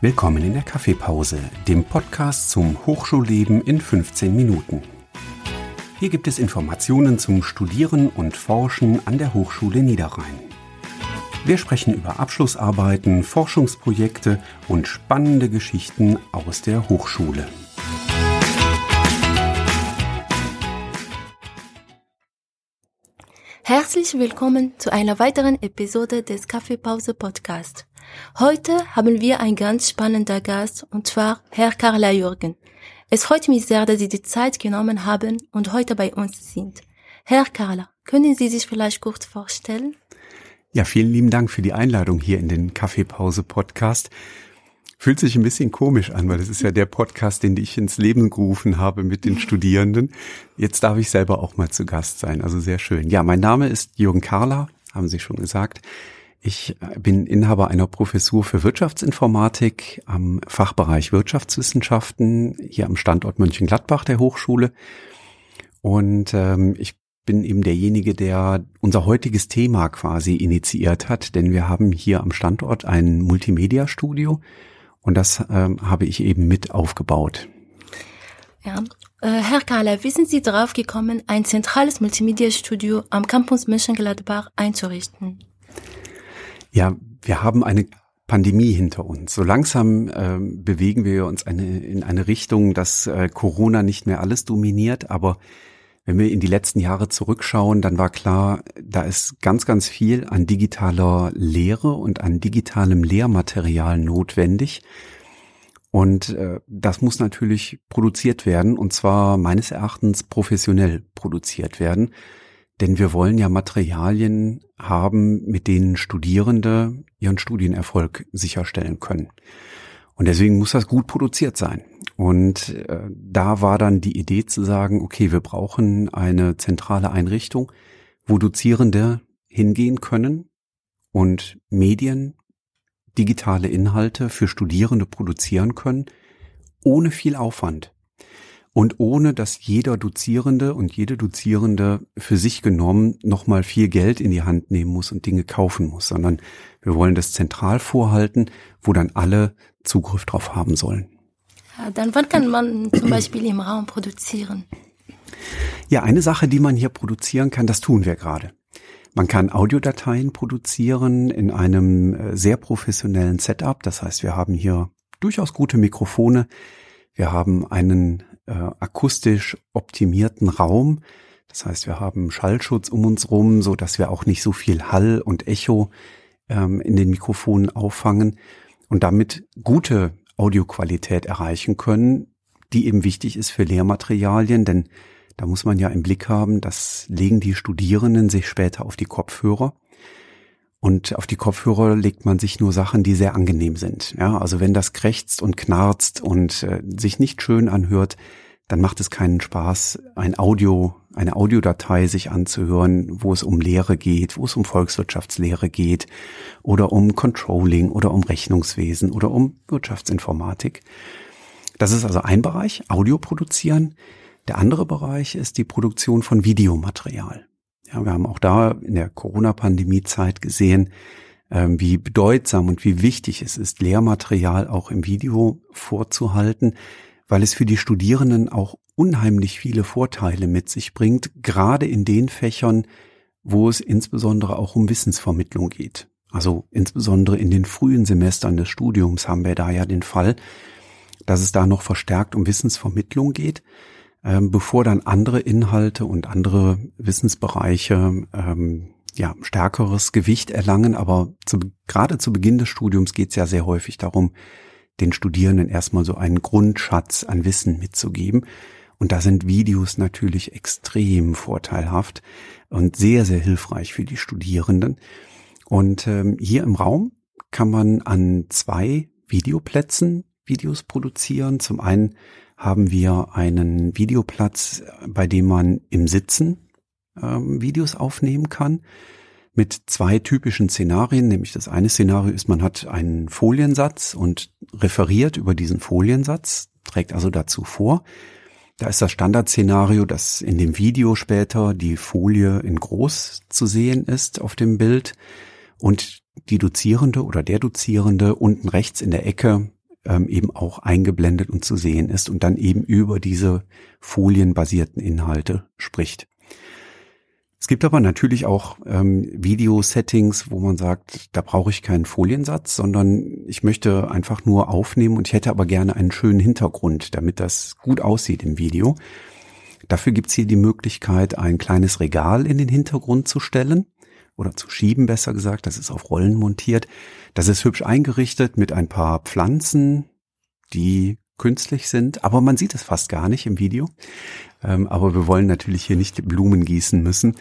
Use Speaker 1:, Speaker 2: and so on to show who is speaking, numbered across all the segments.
Speaker 1: Willkommen in der Kaffeepause, dem Podcast zum Hochschulleben in 15 Minuten. Hier gibt es Informationen zum Studieren und Forschen an der Hochschule Niederrhein. Wir sprechen über Abschlussarbeiten, Forschungsprojekte und spannende Geschichten aus der Hochschule.
Speaker 2: Herzlich willkommen zu einer weiteren Episode des Kaffeepause Podcast. Heute haben wir einen ganz spannender Gast, und zwar Herr Carla Jürgen. Es freut mich sehr, dass Sie die Zeit genommen haben und heute bei uns sind. Herr Carla, können Sie sich vielleicht kurz vorstellen?
Speaker 1: Ja, vielen lieben Dank für die Einladung hier in den Kaffeepause Podcast. Fühlt sich ein bisschen komisch an, weil es ist ja der Podcast, den ich ins Leben gerufen habe mit den Studierenden. Jetzt darf ich selber auch mal zu Gast sein, also sehr schön. Ja, mein Name ist Jürgen Carla, haben Sie schon gesagt. Ich bin Inhaber einer Professur für Wirtschaftsinformatik am Fachbereich Wirtschaftswissenschaften hier am Standort Mönchengladbach der Hochschule. Und ähm, ich bin eben derjenige, der unser heutiges Thema quasi initiiert hat, denn wir haben hier am Standort ein Multimedia-Studio und das ähm, habe ich eben mit aufgebaut.
Speaker 2: Ja, äh, Herr Kahler, wie sind Sie darauf gekommen, ein zentrales Multimedia-Studio am Campus Mönchengladbach einzurichten?
Speaker 1: Ja, wir haben eine Pandemie hinter uns. So langsam äh, bewegen wir uns eine, in eine Richtung, dass äh, Corona nicht mehr alles dominiert. Aber wenn wir in die letzten Jahre zurückschauen, dann war klar, da ist ganz, ganz viel an digitaler Lehre und an digitalem Lehrmaterial notwendig. Und äh, das muss natürlich produziert werden, und zwar meines Erachtens professionell produziert werden. Denn wir wollen ja Materialien haben, mit denen Studierende ihren Studienerfolg sicherstellen können. Und deswegen muss das gut produziert sein. Und äh, da war dann die Idee zu sagen, okay, wir brauchen eine zentrale Einrichtung, wo Dozierende hingehen können und Medien, digitale Inhalte für Studierende produzieren können, ohne viel Aufwand und ohne dass jeder Dozierende und jede Dozierende für sich genommen nochmal viel Geld in die Hand nehmen muss und Dinge kaufen muss, sondern wir wollen das zentral vorhalten, wo dann alle Zugriff drauf haben sollen.
Speaker 2: Dann wann kann man zum Beispiel im Raum produzieren?
Speaker 1: Ja, eine Sache, die man hier produzieren kann, das tun wir gerade. Man kann Audiodateien produzieren in einem äh, sehr professionellen Setup. Das heißt, wir haben hier durchaus gute Mikrofone. Wir haben einen äh, akustisch optimierten Raum. Das heißt, wir haben Schallschutz um uns rum, so dass wir auch nicht so viel Hall und Echo ähm, in den Mikrofonen auffangen und damit gute Audioqualität erreichen können, die eben wichtig ist für Lehrmaterialien, denn da muss man ja im Blick haben, das legen die Studierenden sich später auf die Kopfhörer und auf die Kopfhörer legt man sich nur Sachen, die sehr angenehm sind. Ja, also wenn das krächzt und knarzt und äh, sich nicht schön anhört, dann macht es keinen Spaß, ein Audio, eine Audiodatei sich anzuhören, wo es um Lehre geht, wo es um Volkswirtschaftslehre geht oder um Controlling oder um Rechnungswesen oder um Wirtschaftsinformatik. Das ist also ein Bereich, Audio produzieren. Der andere Bereich ist die Produktion von Videomaterial. Ja, wir haben auch da in der Corona-Pandemie-Zeit gesehen, ähm, wie bedeutsam und wie wichtig es ist, Lehrmaterial auch im Video vorzuhalten, weil es für die Studierenden auch unheimlich viele Vorteile mit sich bringt, gerade in den Fächern, wo es insbesondere auch um Wissensvermittlung geht. Also insbesondere in den frühen Semestern des Studiums haben wir da ja den Fall, dass es da noch verstärkt um Wissensvermittlung geht ähm, bevor dann andere Inhalte und andere Wissensbereiche ähm, ja stärkeres Gewicht erlangen. Aber zu, gerade zu Beginn des Studiums geht es ja sehr häufig darum, den Studierenden erstmal so einen Grundschatz an Wissen mitzugeben. Und da sind Videos natürlich extrem vorteilhaft und sehr, sehr hilfreich für die Studierenden. Und ähm, hier im Raum kann man an zwei Videoplätzen Videos produzieren. Zum einen haben wir einen Videoplatz, bei dem man im Sitzen ähm, Videos aufnehmen kann mit zwei typischen Szenarien, nämlich das eine Szenario ist, man hat einen Foliensatz und referiert über diesen Foliensatz, trägt also dazu vor. Da ist das Standardszenario, dass in dem Video später die Folie in groß zu sehen ist auf dem Bild und die Dozierende oder der Dozierende unten rechts in der Ecke ähm, eben auch eingeblendet und zu sehen ist und dann eben über diese folienbasierten Inhalte spricht. Es gibt aber natürlich auch ähm, Video-Settings, wo man sagt, da brauche ich keinen Foliensatz, sondern ich möchte einfach nur aufnehmen und ich hätte aber gerne einen schönen Hintergrund, damit das gut aussieht im Video. Dafür gibt's hier die Möglichkeit, ein kleines Regal in den Hintergrund zu stellen oder zu schieben, besser gesagt. Das ist auf Rollen montiert. Das ist hübsch eingerichtet mit ein paar Pflanzen, die künstlich sind, aber man sieht es fast gar nicht im Video. Ähm, aber wir wollen natürlich hier nicht Blumen gießen müssen.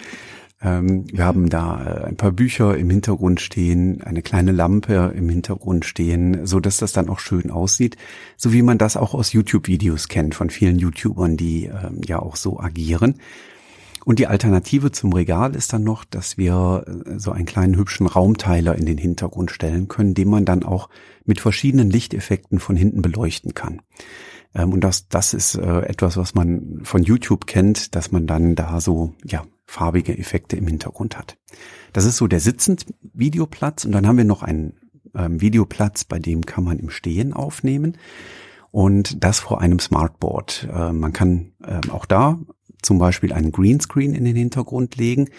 Speaker 1: Ähm, wir haben da äh, ein paar Bücher im Hintergrund stehen, eine kleine Lampe im Hintergrund stehen, so dass das dann auch schön aussieht, so wie man das auch aus YouTube-Videos kennt von vielen YouTubern, die ähm, ja auch so agieren. Und die Alternative zum Regal ist dann noch, dass wir äh, so einen kleinen hübschen Raumteiler in den Hintergrund stellen können, den man dann auch mit verschiedenen Lichteffekten von hinten beleuchten kann. Ähm, und das, das ist äh, etwas, was man von YouTube kennt, dass man dann da so, ja, farbige Effekte im Hintergrund hat. Das ist so der Sitzend-Videoplatz und dann haben wir noch einen ähm, Videoplatz, bei dem kann man im Stehen aufnehmen und das vor einem Smartboard. Äh, man kann äh, auch da zum Beispiel einen Greenscreen in den Hintergrund legen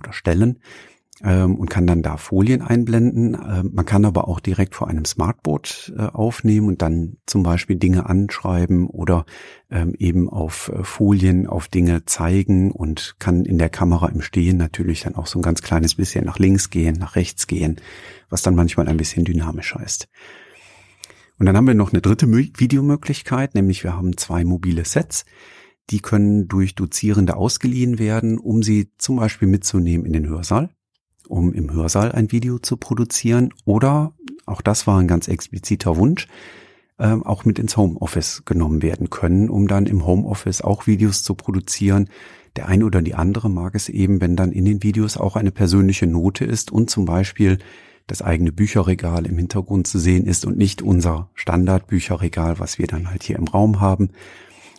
Speaker 1: oder stellen ähm, und kann dann da Folien einblenden. Ähm, man kann aber auch direkt vor einem Smartboard äh, aufnehmen und dann zum Beispiel Dinge anschreiben oder ähm, eben auf äh, Folien auf Dinge zeigen und kann in der Kamera im Stehen natürlich dann auch so ein ganz kleines bisschen nach links gehen, nach rechts gehen, was dann manchmal ein bisschen dynamischer ist. Und dann haben wir noch eine dritte Videomöglichkeit, nämlich wir haben zwei mobile Sets. Die können durch Dozierende ausgeliehen werden, um sie zum Beispiel mitzunehmen in den Hörsaal, um im Hörsaal ein Video zu produzieren oder, auch das war ein ganz expliziter Wunsch, äh, auch mit ins Homeoffice genommen werden können, um dann im Homeoffice auch Videos zu produzieren. Der eine oder die andere mag es eben, wenn dann in den Videos auch eine persönliche Note ist und zum Beispiel das eigene Bücherregal im Hintergrund zu sehen ist und nicht unser Standardbücherregal, was wir dann halt hier im Raum haben,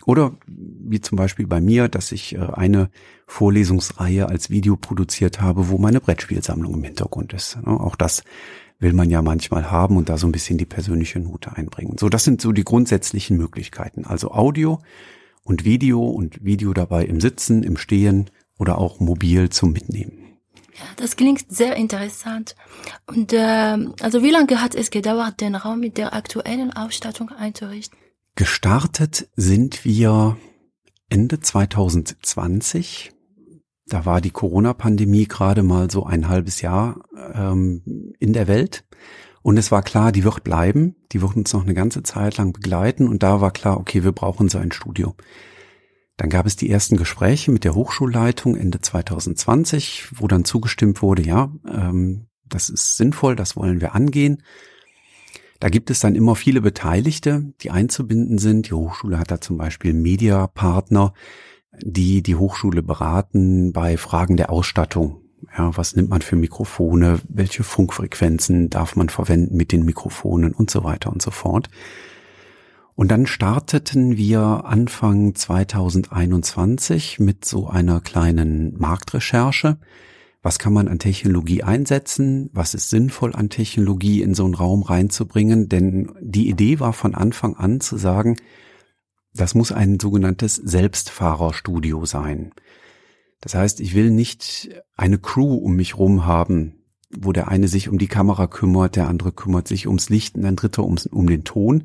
Speaker 1: oder wie zum Beispiel bei mir, dass ich äh, eine Vorlesungsreihe als Video produziert habe, wo meine Brettspielsammlung im Hintergrund ist. Auch das will man ja manchmal haben und da so ein bisschen die persönliche Note einbringen. So, das sind so die grundsätzlichen Möglichkeiten. Also Audio und Video und Video dabei im Sitzen, im Stehen oder auch mobil zum Mitnehmen.
Speaker 2: Das klingt sehr interessant. Und äh, also wie lange hat es gedauert, den Raum mit der aktuellen Ausstattung einzurichten?
Speaker 1: Gestartet sind wir Ende 2020. Da war die Corona-Pandemie gerade mal so ein halbes Jahr ähm, in der Welt. Und es war klar, die wird bleiben, die wird uns noch eine ganze Zeit lang begleiten. Und da war klar, okay, wir brauchen so ein Studio. Dann gab es die ersten Gespräche mit der Hochschulleitung Ende 2020, wo dann zugestimmt wurde, ja, ähm, das ist sinnvoll, das wollen wir angehen. Da gibt es dann immer viele Beteiligte, die einzubinden sind. Die Hochschule hat da zum Beispiel Mediapartner, die die Hochschule beraten bei Fragen der Ausstattung. Ja, was nimmt man für Mikrofone? Welche Funkfrequenzen darf man verwenden mit den Mikrofonen und so weiter und so fort. Und dann starteten wir Anfang 2021 mit so einer kleinen Marktrecherche was kann man an Technologie einsetzen, was ist sinnvoll an Technologie in so einen Raum reinzubringen, denn die Idee war von Anfang an zu sagen, das muss ein sogenanntes Selbstfahrerstudio sein. Das heißt, ich will nicht eine Crew um mich rum haben, wo der eine sich um die Kamera kümmert, der andere kümmert sich ums Licht und ein dritter ums, um den Ton,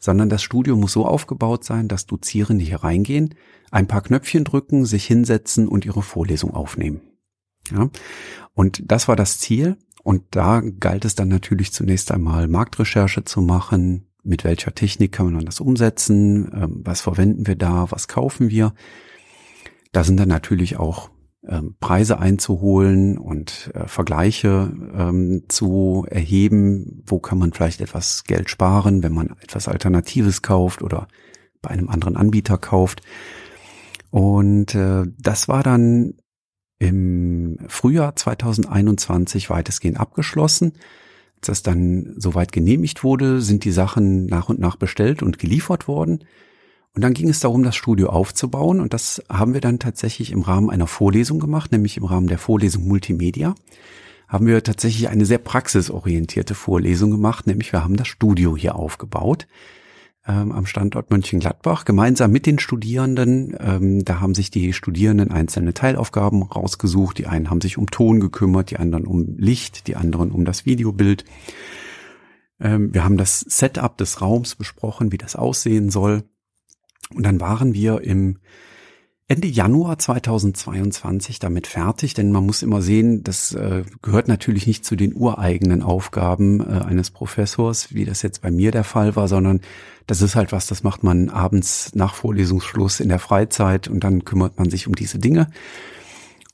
Speaker 1: sondern das Studio muss so aufgebaut sein, dass Dozierende hier reingehen, ein paar Knöpfchen drücken, sich hinsetzen und ihre Vorlesung aufnehmen. Ja? Und das war das Ziel. Und da galt es dann natürlich zunächst einmal Marktrecherche zu machen. Mit welcher Technik kann man das umsetzen? Ähm, was verwenden wir da? Was kaufen wir? Da sind dann natürlich auch ähm, Preise einzuholen und äh, Vergleiche ähm, zu erheben. Wo kann man vielleicht etwas Geld sparen, wenn man etwas Alternatives kauft oder bei einem anderen Anbieter kauft? Und äh, das war dann im Frühjahr 2021 weitestgehend abgeschlossen. Als das dann soweit genehmigt wurde, sind die Sachen nach und nach bestellt und geliefert worden. Und dann ging es darum, das Studio aufzubauen. Und das haben wir dann tatsächlich im Rahmen einer Vorlesung gemacht, nämlich im Rahmen der Vorlesung Multimedia. haben wir tatsächlich eine sehr praxisorientierte Vorlesung gemacht, nämlich wir haben das Studio hier aufgebaut ähm, am Standort Mönchengladbach gemeinsam mit den Studierenden. Ähm, da haben sich die Studierenden einzelne Teilaufgaben rausgesucht. Die einen haben sich um Ton gekümmert, die anderen um Licht, die anderen um das Videobild. Ähm, wir haben das Setup des Raums besprochen, wie das aussehen soll. Und dann waren wir im Ende Januar 2022 damit fertig, denn man muss immer sehen, das äh, gehört natürlich nicht zu den ureigenen Aufgaben äh, eines Professors, wie das jetzt bei mir der Fall war, sondern das ist halt was, das macht man abends nach Vorlesungsschluss in der Freizeit und dann kümmert man sich um diese Dinge.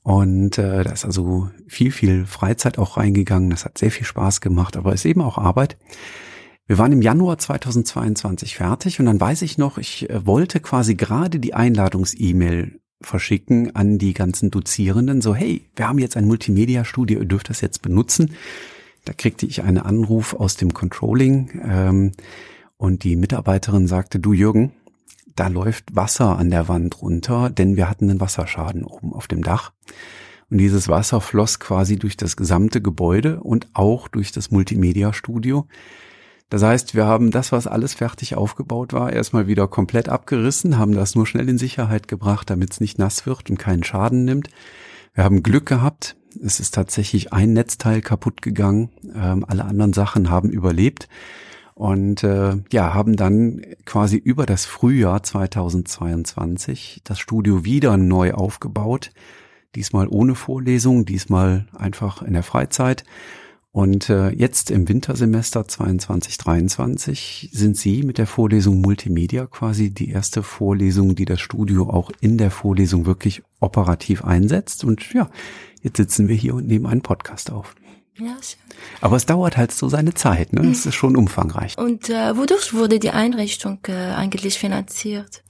Speaker 1: Und äh, da ist also viel, viel Freizeit auch reingegangen. Das hat sehr viel Spaß gemacht, aber ist eben auch Arbeit. Wir waren im Januar 2022 fertig und dann weiß ich noch, ich äh, wollte quasi gerade die Einladungs-E-Mail verschicken an die ganzen Dozierenden, so hey, wir haben jetzt ein Multimedia-Studio, ihr dürft das jetzt benutzen. Da kriegte ich einen Anruf aus dem Controlling ähm, und die Mitarbeiterin sagte, du Jürgen, da läuft Wasser an der Wand runter, denn wir hatten einen Wasserschaden oben auf dem Dach. Und dieses Wasser floss quasi durch das gesamte Gebäude und auch durch das Multimedia-Studio. Das heißt, wir haben das, was alles fertig aufgebaut war, erstmal wieder komplett abgerissen, haben das nur schnell in Sicherheit gebracht, damit es nicht nass wird und keinen Schaden nimmt. Wir haben Glück gehabt. Es ist tatsächlich ein Netzteil kaputt gegangen. Ähm, alle anderen Sachen haben überlebt. Und äh, ja, haben dann quasi über das Frühjahr 2022 das Studio wieder neu aufgebaut. Diesmal ohne Vorlesung, diesmal einfach in der Freizeit und äh, jetzt im Wintersemester 22, 23 sind Sie mit der Vorlesung Multimedia quasi die erste Vorlesung, die das Studio auch in der Vorlesung wirklich operativ einsetzt. Und ja, jetzt sitzen wir hier und nehmen einen Podcast auf. Ja, schön. Aber es dauert halt so seine Zeit, ne? Es ist schon umfangreich.
Speaker 2: Und äh, wodurch wurde die Einrichtung äh, eigentlich finanziert?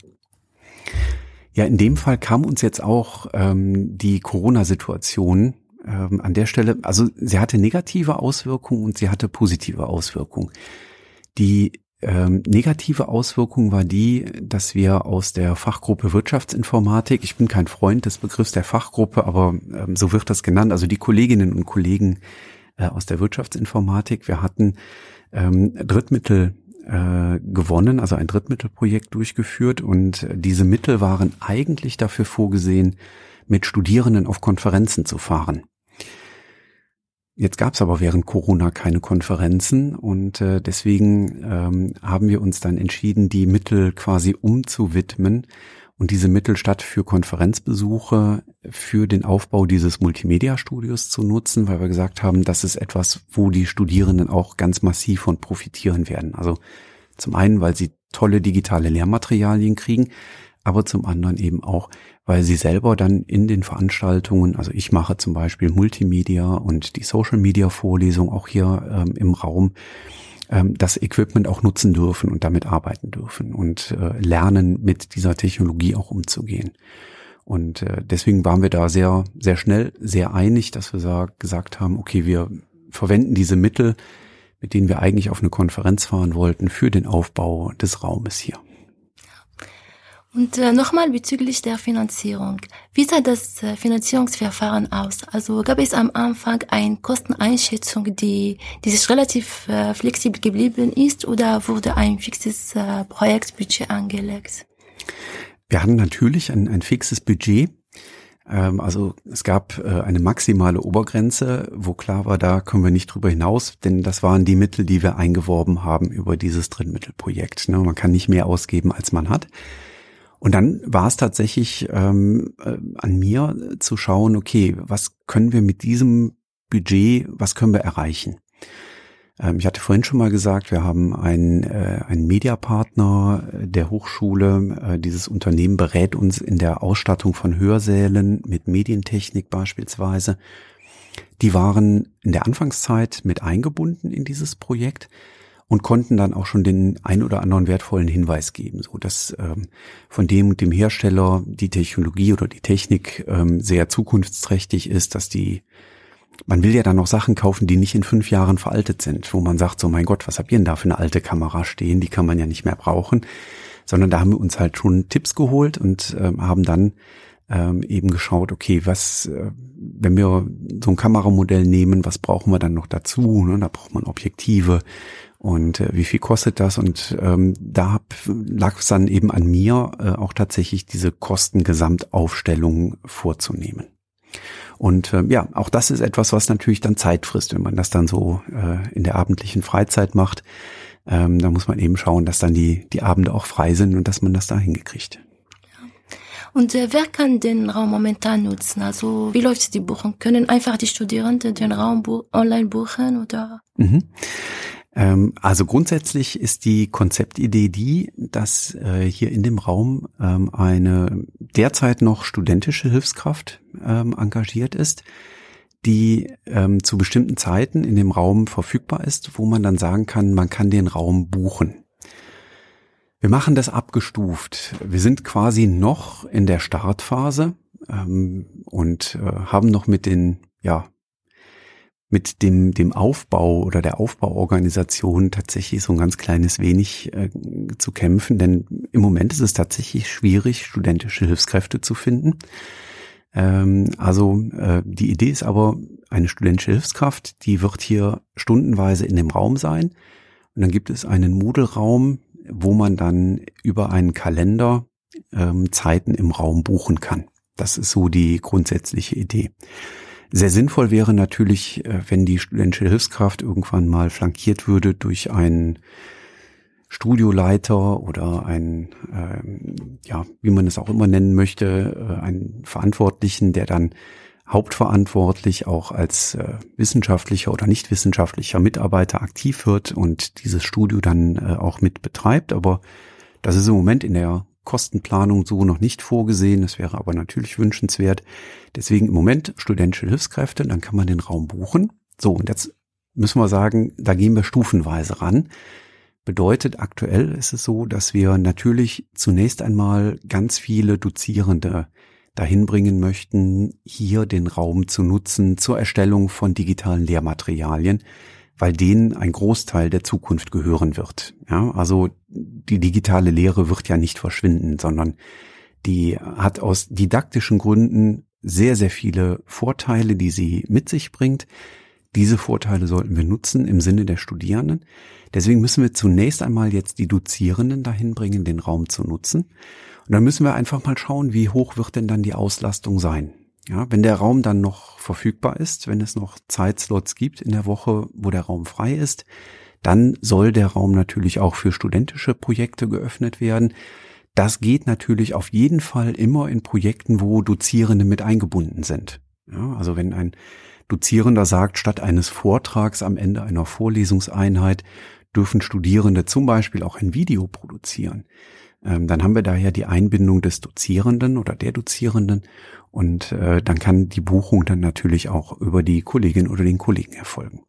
Speaker 1: Ja, in dem Fall kam uns jetzt auch ähm, die Corona-Situation ähm, an der Stelle, also sie hatte negative Auswirkungen und sie hatte positive Auswirkungen. Die ähm, negative Auswirkung war die, dass wir aus der Fachgruppe Wirtschaftsinformatik, ich bin kein Freund des Begriffs der Fachgruppe, aber ähm, so wird das genannt, also die Kolleginnen und Kollegen äh, aus der Wirtschaftsinformatik, wir hatten ähm, Drittmittel äh, gewonnen, also ein Drittmittelprojekt durchgeführt und diese Mittel waren eigentlich dafür vorgesehen, mit Studierenden auf Konferenzen zu fahren. Jetzt gab es aber während Corona keine Konferenzen und äh, deswegen ähm, haben wir uns dann entschieden, die Mittel quasi umzuwidmen und diese Mittel statt für Konferenzbesuche für den Aufbau dieses Multimedia-Studios zu nutzen, weil wir gesagt haben, das ist etwas, wo die Studierenden auch ganz massiv von profitieren werden. Also zum einen, weil sie tolle digitale Lehrmaterialien kriegen, aber zum anderen eben auch, weil sie selber dann in den Veranstaltungen, also ich mache zum Beispiel Multimedia und die Social Media Vorlesung auch hier ähm, im Raum, ähm, das Equipment auch nutzen dürfen und damit arbeiten dürfen und äh, lernen, mit dieser Technologie auch umzugehen. Und äh, deswegen waren wir da sehr, sehr schnell, sehr einig, dass wir gesagt haben, okay, wir verwenden diese Mittel, mit denen wir eigentlich auf eine Konferenz fahren wollten, für den Aufbau des Raumes hier.
Speaker 2: Und äh, nochmal bezüglich der Finanzierung. Wie sah das äh, Finanzierungsverfahren aus? Also gab es am Anfang eine Kosteneinschätzung, die, die sich relativ äh, flexibel geblieben ist oder wurde ein fixes äh, Projektbudget angelegt?
Speaker 1: Wir hatten natürlich ein, ein fixes Budget. Ähm, also es gab äh, eine maximale Obergrenze, wo klar war, da kommen wir nicht drüber hinaus, denn das waren die Mittel, die wir eingeworben haben über dieses Drittmittelprojekt. Ne? Man kann nicht mehr ausgeben, als man hat. Und dann war es tatsächlich ähm, äh, an mir zu schauen, okay, was können wir mit diesem Budget, was können wir erreichen? Ähm, ich hatte vorhin schon mal gesagt, wir haben einen, äh, einen Mediapartner der Hochschule. Äh, dieses Unternehmen berät uns in der Ausstattung von Hörsälen mit Medientechnik beispielsweise. Die waren in der Anfangszeit mit eingebunden in dieses Projekt und konnten dann auch schon den ein oder anderen wertvollen Hinweis geben, so dass ähm, von dem und dem Hersteller die Technologie oder die Technik ähm, sehr zukunftsträchtig ist, dass die man will ja dann noch Sachen kaufen, die nicht in fünf Jahren veraltet sind, wo man sagt, so mein Gott, was habt ihr denn da für eine alte Kamera stehen, die kann man ja nicht mehr brauchen, sondern da haben wir uns halt schon Tipps geholt und ähm, haben dann ähm, eben geschaut, okay, was, äh, wenn wir so ein Kameramodell nehmen, was brauchen wir dann noch dazu? Ne? Da braucht man Objektive und äh, wie viel kostet das? Und ähm, da lag es dann eben an mir, äh, auch tatsächlich diese Kostengesamtaufstellung vorzunehmen. Und äh, ja, auch das ist etwas, was natürlich dann Zeit frisst, wenn man das dann so äh, in der abendlichen Freizeit macht. Ähm, da muss man eben schauen, dass dann die, die Abende auch frei sind und dass man das da hingekriegt.
Speaker 2: Und äh, wer kann den Raum momentan nutzen? Also wie läuft die Buchung? Können einfach die Studierenden den Raum bu online buchen oder?
Speaker 1: Mhm. Ähm, also grundsätzlich ist die Konzeptidee die, dass äh, hier in dem Raum ähm, eine derzeit noch studentische Hilfskraft ähm, engagiert ist, die ähm, zu bestimmten Zeiten in dem Raum verfügbar ist, wo man dann sagen kann, man kann den Raum buchen. Wir machen das abgestuft. Wir sind quasi noch in der Startphase ähm, und äh, haben noch mit den, ja, mit dem, dem Aufbau oder der Aufbauorganisation tatsächlich so ein ganz kleines wenig äh, zu kämpfen, denn im Moment ist es tatsächlich schwierig, studentische Hilfskräfte zu finden. Ähm, also äh, die Idee ist aber, eine studentische Hilfskraft, die wird hier stundenweise in dem Raum sein. Und dann gibt es einen Moodle-Raum, wo man dann über einen Kalender ähm, Zeiten im Raum buchen kann. Das ist so die grundsätzliche Idee. Sehr sinnvoll wäre natürlich, äh, wenn die studentische Hilfskraft irgendwann mal flankiert würde durch einen Studioleiter oder einen, ähm, ja, wie man es auch immer nennen möchte, äh, einen Verantwortlichen, der dann hauptverantwortlich auch als äh, wissenschaftlicher oder nicht wissenschaftlicher Mitarbeiter aktiv wird und dieses Studio dann äh, auch mit betreibt. Aber das ist im Moment in der Kostenplanung so noch nicht vorgesehen. Das wäre aber natürlich wünschenswert. Deswegen im Moment studentische Hilfskräfte, dann kann man den Raum buchen. So, und jetzt müssen wir sagen, da gehen wir stufenweise ran. Bedeutet, aktuell ist es so, dass wir natürlich zunächst einmal ganz viele Dozierende dahin bringen möchten, hier den Raum zu nutzen zur Erstellung von digitalen Lehrmaterialien, weil denen ein Großteil der Zukunft gehören wird. Ja, also die digitale Lehre wird ja nicht verschwinden, sondern die hat aus didaktischen Gründen sehr, sehr viele Vorteile, die sie mit sich bringt. Diese Vorteile sollten wir nutzen im Sinne der Studierenden. Deswegen müssen wir zunächst einmal jetzt die Dozierenden dahin bringen, den Raum zu nutzen. Und dann müssen wir einfach mal schauen, wie hoch wird denn dann die Auslastung sein. Ja, wenn der Raum dann noch verfügbar ist, wenn es noch Zeitslots gibt in der Woche, wo der Raum frei ist, dann soll der Raum natürlich auch für studentische Projekte geöffnet werden. Das geht natürlich auf jeden Fall immer in Projekten, wo Dozierende mit eingebunden sind. Ja, also wenn ein Dozierender sagt, statt eines Vortrags am Ende einer Vorlesungseinheit dürfen Studierende zum Beispiel auch ein Video produzieren, ähm, dann haben wir da ja die Einbindung des Dozierenden oder der Dozierenden und äh, dann kann die Buchung dann natürlich auch über die Kollegin oder den Kollegen erfolgen.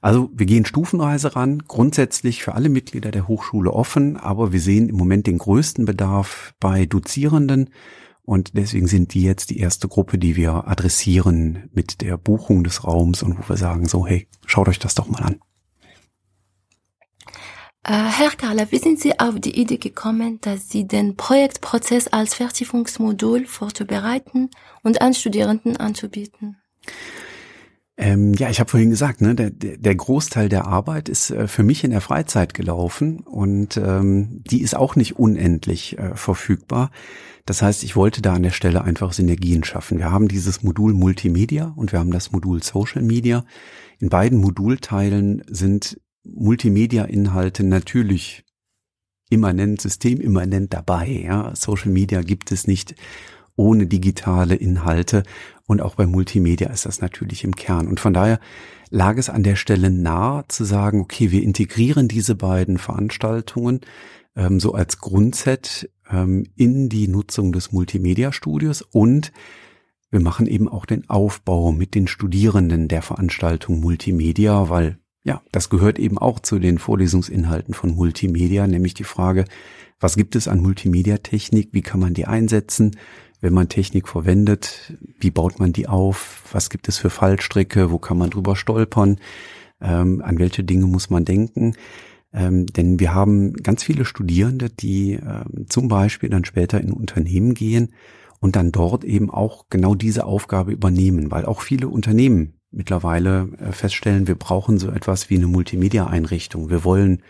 Speaker 1: Also wir gehen stufenweise ran, grundsätzlich für alle Mitglieder der Hochschule offen, aber wir sehen im Moment den größten Bedarf bei Dozierenden und deswegen sind die jetzt die erste Gruppe, die wir adressieren mit der Buchung des Raums und wo wir sagen so, hey, schaut euch das doch mal an.
Speaker 2: Äh, Herr Karla, wie sind Sie auf die Idee gekommen, dass Sie den Projektprozess als Fertigungsmodul vorzubereiten und an Studierenden anzubieten?
Speaker 1: Ähm, ja, ich habe vorhin gesagt, ne, der, der Großteil der Arbeit ist äh, für mich in der Freizeit gelaufen und ähm, die ist auch nicht unendlich äh, verfügbar. Das heißt, ich wollte da an der Stelle einfach Synergien schaffen. Wir haben dieses Modul Multimedia und wir haben das Modul Social Media. In beiden Modulteilen sind Multimedia-Inhalte natürlich immanent, systemimmanent dabei. Ja. Social Media gibt es nicht ohne digitale Inhalte und auch bei Multimedia ist das natürlich im Kern. Und von daher lag es an der Stelle nahe zu sagen, okay, wir integrieren diese beiden Veranstaltungen ähm, so als Grundset ähm, in die Nutzung des Multimedia-Studios und wir machen eben auch den Aufbau mit den Studierenden der Veranstaltung Multimedia, weil ja, das gehört eben auch zu den Vorlesungsinhalten von Multimedia, nämlich die Frage, was gibt es an Multimedia-Technik, wie kann man die einsetzen, wenn man Technik verwendet, wie baut man die auf, was gibt es für Fallstricke, wo kann man drüber stolpern, ähm, an welche Dinge muss man denken. Ähm, denn wir haben ganz viele Studierende, die ähm, zum Beispiel dann später in Unternehmen gehen und dann dort eben auch genau diese Aufgabe übernehmen, weil auch viele Unternehmen mittlerweile äh, feststellen, wir brauchen so etwas wie eine Multimedia-Einrichtung. Wir wollen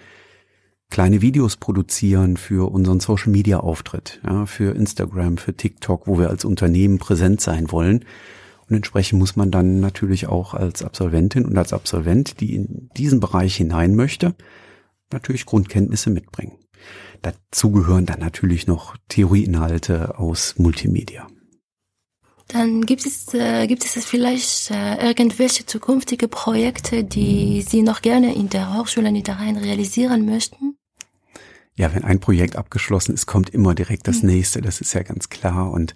Speaker 1: kleine Videos produzieren für unseren Social Media Auftritt, ja, für Instagram, für TikTok, wo wir als Unternehmen präsent sein wollen. Und entsprechend muss man dann natürlich auch als Absolventin und als Absolvent, die in diesen Bereich hinein möchte, natürlich Grundkenntnisse mitbringen. Dazu gehören dann natürlich noch Theorieinhalte aus Multimedia.
Speaker 2: Dann gibt es, äh, gibt es vielleicht äh, irgendwelche zukünftige Projekte, die Sie noch gerne in der Hochschule Niederrhein realisieren möchten?
Speaker 1: Ja, wenn ein Projekt abgeschlossen ist, kommt immer direkt das mhm. nächste, das ist ja ganz klar. Und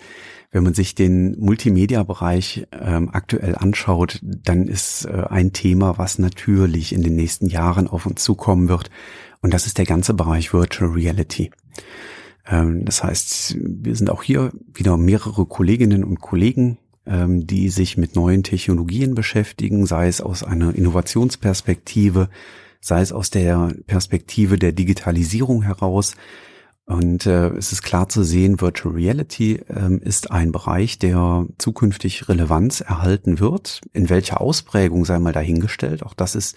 Speaker 1: wenn man sich den Multimedia-Bereich ähm, aktuell anschaut, dann ist äh, ein Thema, was natürlich in den nächsten Jahren auf uns zukommen wird. Und das ist der ganze Bereich Virtual Reality. Ähm, das heißt, wir sind auch hier wieder mehrere Kolleginnen und Kollegen, ähm, die sich mit neuen Technologien beschäftigen, sei es aus einer Innovationsperspektive, sei es aus der Perspektive der Digitalisierung heraus. Und äh, es ist klar zu sehen, Virtual Reality äh, ist ein Bereich, der zukünftig Relevanz erhalten wird. In welcher Ausprägung sei mal dahingestellt. Auch das ist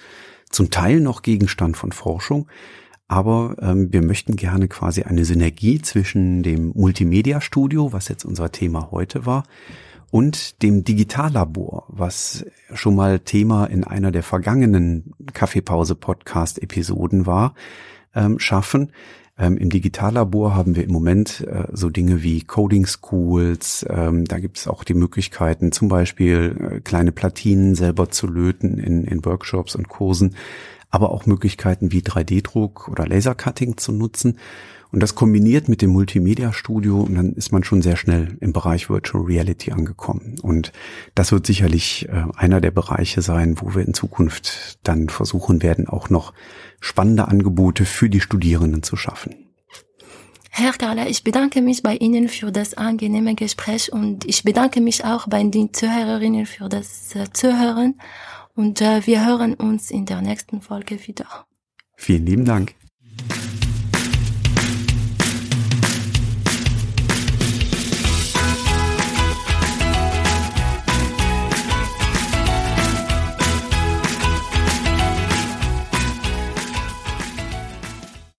Speaker 1: zum Teil noch Gegenstand von Forschung. Aber ähm, wir möchten gerne quasi eine Synergie zwischen dem Multimedia-Studio, was jetzt unser Thema heute war, und dem Digitallabor, was schon mal Thema in einer der vergangenen Kaffeepause-Podcast-Episoden war, ähm, schaffen. Ähm, Im Digitallabor haben wir im Moment äh, so Dinge wie Coding Schools. Ähm, da gibt es auch die Möglichkeiten, zum Beispiel äh, kleine Platinen selber zu löten in, in Workshops und Kursen aber auch Möglichkeiten wie 3D-Druck oder Lasercutting zu nutzen. Und das kombiniert mit dem Multimedia-Studio und dann ist man schon sehr schnell im Bereich Virtual Reality angekommen. Und das wird sicherlich äh, einer der Bereiche sein, wo wir in Zukunft dann versuchen werden, auch noch spannende Angebote für die Studierenden zu schaffen.
Speaker 2: Herr Carla, ich bedanke mich bei Ihnen für das angenehme Gespräch und ich bedanke mich auch bei den Zuhörerinnen für das äh, Zuhören und äh, wir hören uns in der nächsten Folge wieder.
Speaker 1: Vielen lieben Dank.